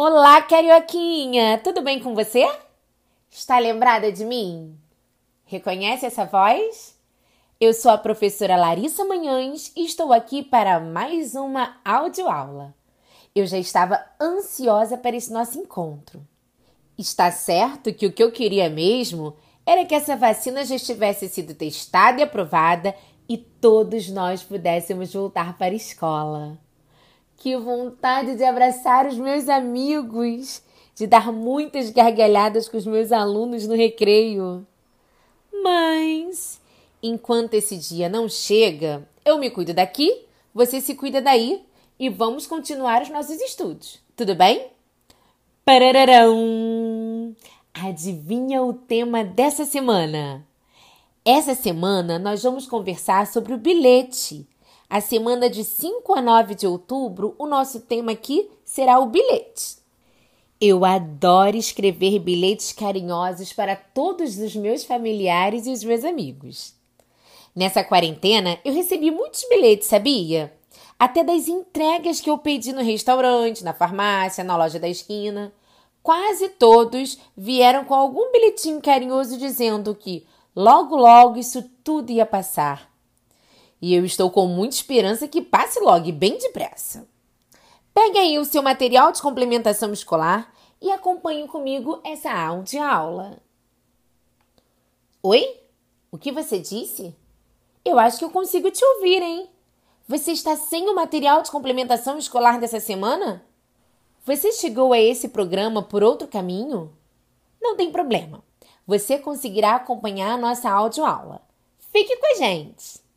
Olá, carioquinha! Tudo bem com você? Está lembrada de mim? Reconhece essa voz? Eu sou a professora Larissa Manhães e estou aqui para mais uma audioaula. Eu já estava ansiosa para esse nosso encontro. Está certo que o que eu queria mesmo era que essa vacina já tivesse sido testada e aprovada e todos nós pudéssemos voltar para a escola. Que vontade de abraçar os meus amigos, de dar muitas gargalhadas com os meus alunos no recreio. Mas, enquanto esse dia não chega, eu me cuido daqui, você se cuida daí e vamos continuar os nossos estudos. Tudo bem? Parararão! Adivinha o tema dessa semana? Essa semana nós vamos conversar sobre o bilhete. A semana de 5 a 9 de outubro, o nosso tema aqui será o bilhete. Eu adoro escrever bilhetes carinhosos para todos os meus familiares e os meus amigos. Nessa quarentena, eu recebi muitos bilhetes, sabia? Até das entregas que eu pedi no restaurante, na farmácia, na loja da esquina. Quase todos vieram com algum bilhetinho carinhoso dizendo que logo, logo isso tudo ia passar e eu estou com muita esperança que passe logo bem depressa. Pegue aí o seu material de complementação escolar e acompanhe comigo essa aula. Oi? O que você disse? Eu acho que eu consigo te ouvir, hein? Você está sem o material de complementação escolar dessa semana? Você chegou a esse programa por outro caminho? Não tem problema. Você conseguirá acompanhar a nossa aula. Fique com a gente!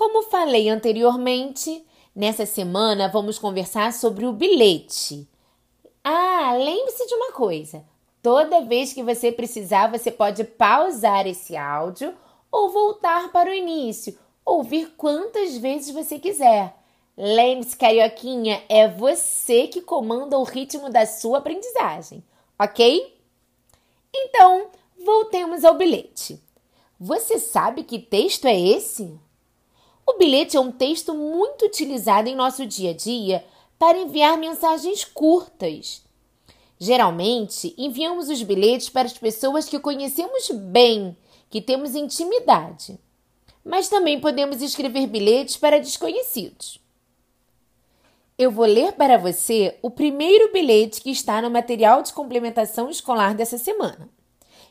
Como falei anteriormente, nessa semana vamos conversar sobre o bilhete. Ah, lembre-se de uma coisa: toda vez que você precisar, você pode pausar esse áudio ou voltar para o início, ouvir quantas vezes você quiser. Lembre-se, carioquinha, é você que comanda o ritmo da sua aprendizagem, ok? Então, voltemos ao bilhete. Você sabe que texto é esse? O bilhete é um texto muito utilizado em nosso dia a dia para enviar mensagens curtas. Geralmente, enviamos os bilhetes para as pessoas que conhecemos bem, que temos intimidade. Mas também podemos escrever bilhetes para desconhecidos. Eu vou ler para você o primeiro bilhete que está no material de complementação escolar dessa semana.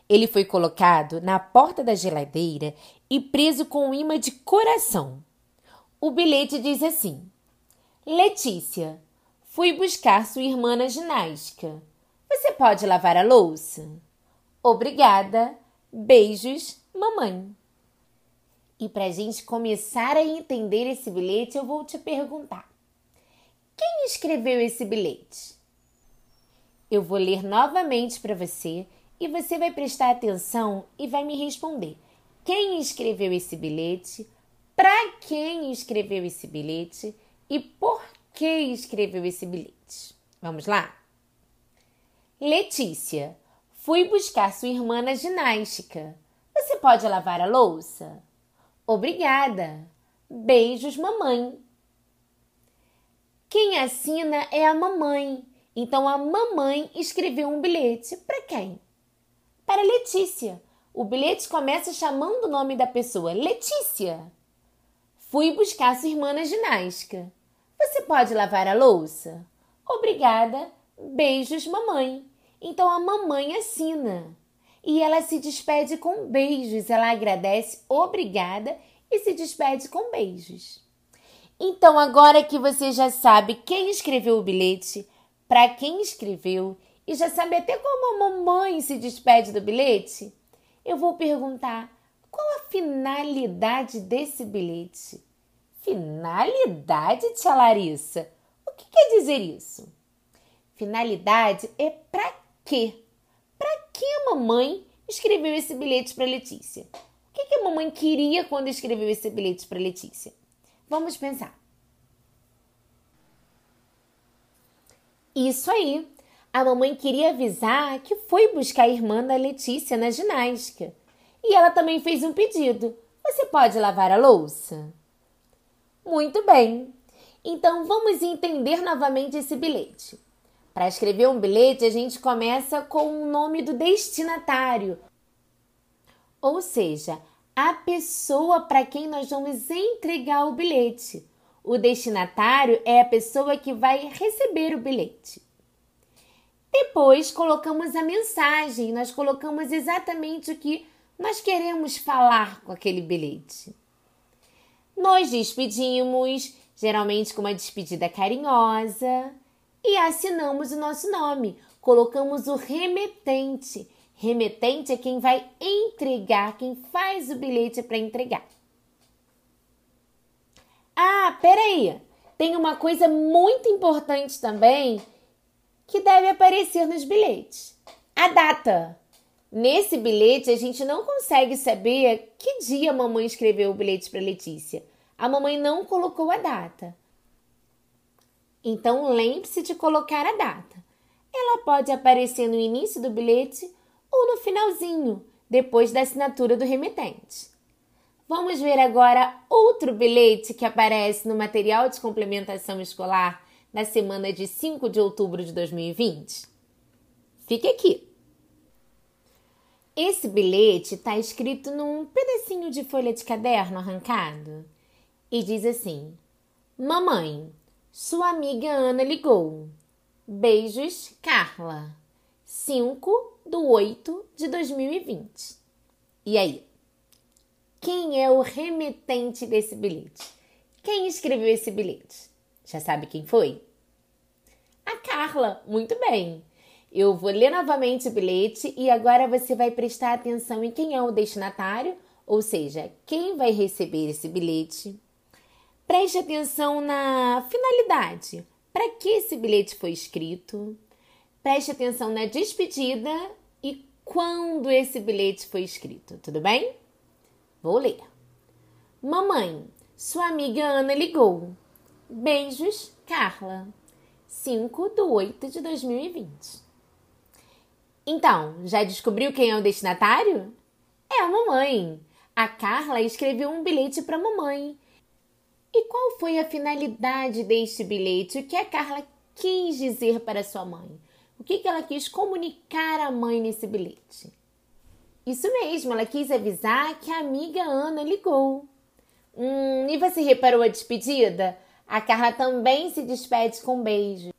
Ele foi colocado na porta da geladeira e preso com um imã de coração. O bilhete diz assim: Letícia, fui buscar sua irmã na ginástica. Você pode lavar a louça? Obrigada. Beijos, mamãe. E para a gente começar a entender esse bilhete, eu vou te perguntar: quem escreveu esse bilhete? Eu vou ler novamente para você e você vai prestar atenção e vai me responder. Quem escreveu esse bilhete? para quem escreveu esse bilhete e por que escreveu esse bilhete. Vamos lá? Letícia, fui buscar sua irmã na ginástica. Você pode lavar a louça? Obrigada. Beijos, mamãe. Quem assina é a mamãe. Então a mamãe escreveu um bilhete para quem? Para Letícia. O bilhete começa chamando o nome da pessoa, Letícia. Fui buscar sua irmã na ginástica. Você pode lavar a louça? Obrigada. Beijos, mamãe. Então a mamãe assina. E ela se despede com beijos. Ela agradece, obrigada e se despede com beijos. Então, agora que você já sabe quem escreveu o bilhete, para quem escreveu e já sabe até como a mamãe se despede do bilhete, eu vou perguntar qual a finalidade desse bilhete? Finalidade, tia Larissa? O que quer dizer isso? Finalidade é para quê? Para que a mamãe escreveu esse bilhete para Letícia? O que, que a mamãe queria quando escreveu esse bilhete para Letícia? Vamos pensar. Isso aí. A mamãe queria avisar que foi buscar a irmã da Letícia na ginástica. E ela também fez um pedido: Você pode lavar a louça? Muito bem. Então vamos entender novamente esse bilhete. Para escrever um bilhete, a gente começa com o nome do destinatário, ou seja, a pessoa para quem nós vamos entregar o bilhete. O destinatário é a pessoa que vai receber o bilhete. Depois colocamos a mensagem, nós colocamos exatamente o que nós queremos falar com aquele bilhete. Nós despedimos, geralmente com uma despedida carinhosa, e assinamos o nosso nome. Colocamos o remetente. Remetente é quem vai entregar, quem faz o bilhete para entregar. Ah, peraí! Tem uma coisa muito importante também que deve aparecer nos bilhetes: a data. Nesse bilhete, a gente não consegue saber que dia a mamãe escreveu o bilhete para Letícia. A mamãe não colocou a data. Então, lembre-se de colocar a data. Ela pode aparecer no início do bilhete ou no finalzinho, depois da assinatura do remetente. Vamos ver agora outro bilhete que aparece no material de complementação escolar na semana de 5 de outubro de 2020. Fique aqui. Esse bilhete está escrito num pedacinho de folha de caderno arrancado e diz assim: Mamãe, sua amiga Ana ligou. Beijos, Carla. 5 do 8 de 2020. E aí? Quem é o remetente desse bilhete? Quem escreveu esse bilhete? Já sabe quem foi? A Carla. Muito bem. Eu vou ler novamente o bilhete e agora você vai prestar atenção em quem é o destinatário, ou seja, quem vai receber esse bilhete. Preste atenção na finalidade. Para que esse bilhete foi escrito? Preste atenção na despedida e quando esse bilhete foi escrito, tudo bem? Vou ler. Mamãe, sua amiga Ana ligou. Beijos, Carla. 5 de 8 de 2020. Então, já descobriu quem é o destinatário? É a mamãe. A Carla escreveu um bilhete para a mamãe. E qual foi a finalidade deste bilhete? O que a Carla quis dizer para sua mãe? O que ela quis comunicar à mãe nesse bilhete? Isso mesmo, ela quis avisar que a amiga Ana ligou. Hum, e você reparou a despedida? A Carla também se despede com um beijo.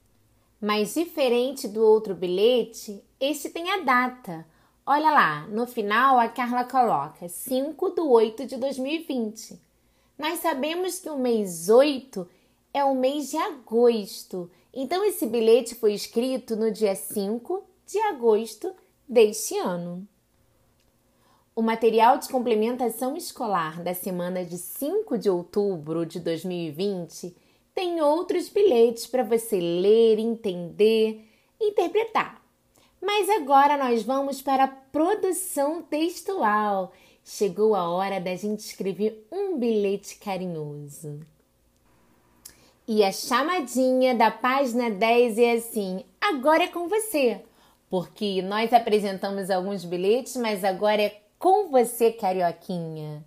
Mas diferente do outro bilhete, este tem a data. Olha lá, no final a Carla coloca 5 de 8 de 2020. Nós sabemos que o mês 8 é o mês de agosto, então esse bilhete foi escrito no dia 5 de agosto deste ano. O material de complementação escolar da semana de 5 de outubro de 2020 tem outros bilhetes para você ler, entender, interpretar. Mas agora nós vamos para a produção textual. Chegou a hora da gente escrever um bilhete carinhoso. E a chamadinha da página 10 é assim: agora é com você. Porque nós apresentamos alguns bilhetes, mas agora é com você, carioquinha.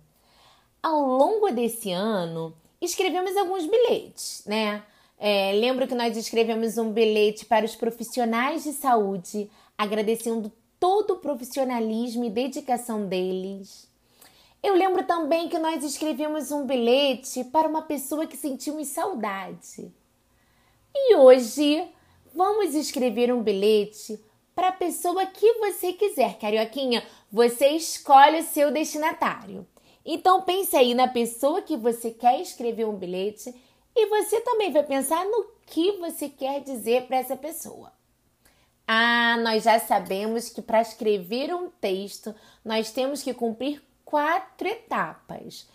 Ao longo desse ano, escrevemos alguns bilhetes, né? É, lembro que nós escrevemos um bilhete para os profissionais de saúde, agradecendo todo o profissionalismo e dedicação deles. Eu lembro também que nós escrevemos um bilhete para uma pessoa que sentimos saudade. E hoje vamos escrever um bilhete para a pessoa que você quiser, carioquinha. Você escolhe o seu destinatário. Então pense aí na pessoa que você quer escrever um bilhete e você também vai pensar no que você quer dizer para essa pessoa. Ah, nós já sabemos que para escrever um texto nós temos que cumprir quatro etapas: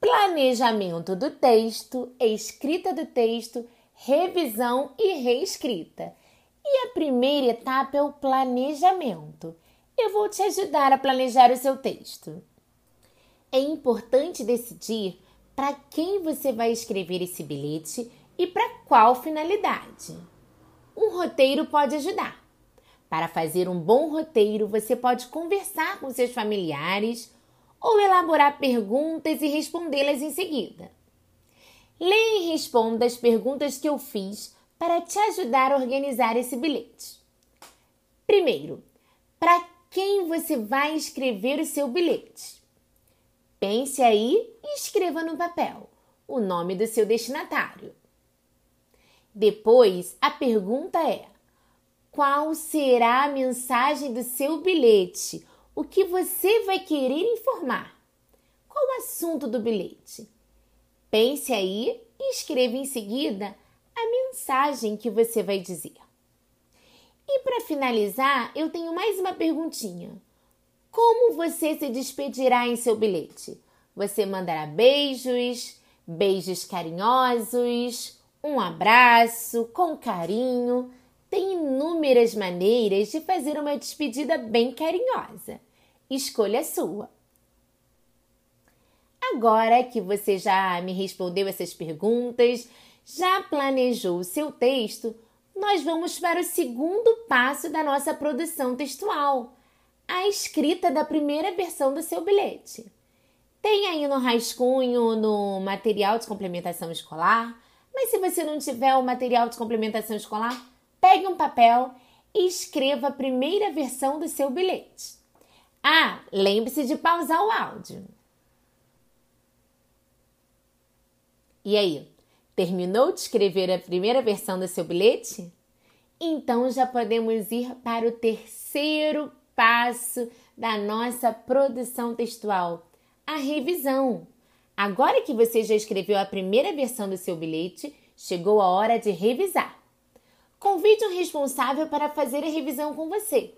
planejamento do texto, escrita do texto, revisão e reescrita. E a primeira etapa é o planejamento. Eu vou te ajudar a planejar o seu texto. É importante decidir para quem você vai escrever esse bilhete e para qual finalidade. Um roteiro pode ajudar. Para fazer um bom roteiro, você pode conversar com seus familiares ou elaborar perguntas e respondê-las em seguida. Leia e responda as perguntas que eu fiz para te ajudar a organizar esse bilhete. Primeiro, para quem você vai escrever o seu bilhete? Pense aí e escreva no papel o nome do seu destinatário. Depois, a pergunta é: qual será a mensagem do seu bilhete? O que você vai querer informar? Qual o assunto do bilhete? Pense aí e escreva em seguida a mensagem que você vai dizer. E para finalizar, eu tenho mais uma perguntinha. Como você se despedirá em seu bilhete? Você mandará beijos, beijos carinhosos, um abraço com carinho. Tem inúmeras maneiras de fazer uma despedida bem carinhosa. Escolha a sua. Agora que você já me respondeu essas perguntas, já planejou o seu texto, nós vamos para o segundo passo da nossa produção textual, a escrita da primeira versão do seu bilhete. Tem aí no rascunho, no material de complementação escolar, mas se você não tiver o material de complementação escolar, pegue um papel e escreva a primeira versão do seu bilhete. Ah, lembre-se de pausar o áudio. E aí, terminou de escrever a primeira versão do seu bilhete? Então já podemos ir para o terceiro passo da nossa produção textual, a revisão. Agora que você já escreveu a primeira versão do seu bilhete, chegou a hora de revisar. Convide um responsável para fazer a revisão com você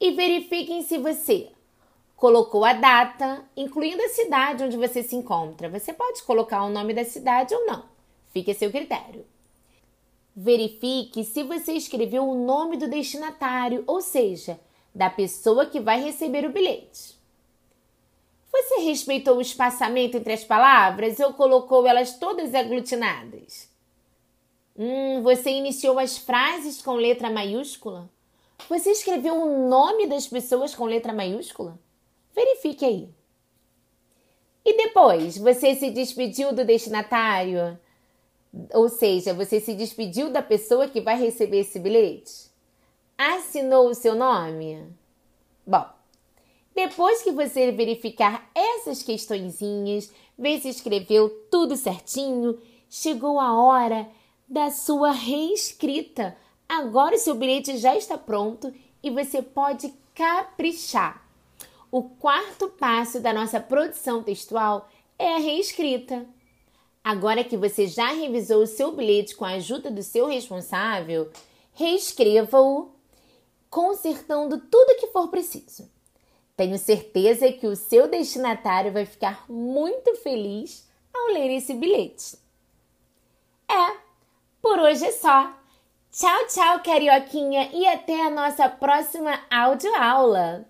e verifiquem se você colocou a data, incluindo a cidade onde você se encontra. Você pode colocar o nome da cidade ou não, fique a seu critério. Verifique se você escreveu o nome do destinatário, ou seja, da pessoa que vai receber o bilhete. Você respeitou o espaçamento entre as palavras ou colocou elas todas aglutinadas? Hum, você iniciou as frases com letra maiúscula? Você escreveu o nome das pessoas com letra maiúscula? Verifique aí. E depois, você se despediu do destinatário? Ou seja, você se despediu da pessoa que vai receber esse bilhete? Assinou o seu nome? Bom, depois que você verificar essas questõezinhas, ver se escreveu tudo certinho, chegou a hora da sua reescrita. Agora o seu bilhete já está pronto e você pode caprichar. O quarto passo da nossa produção textual é a reescrita. Agora que você já revisou o seu bilhete com a ajuda do seu responsável, reescreva-o, consertando tudo que for preciso. Tenho certeza que o seu destinatário vai ficar muito feliz ao ler esse bilhete. É, por hoje é só. Tchau, tchau, carioquinha, e até a nossa próxima audioaula.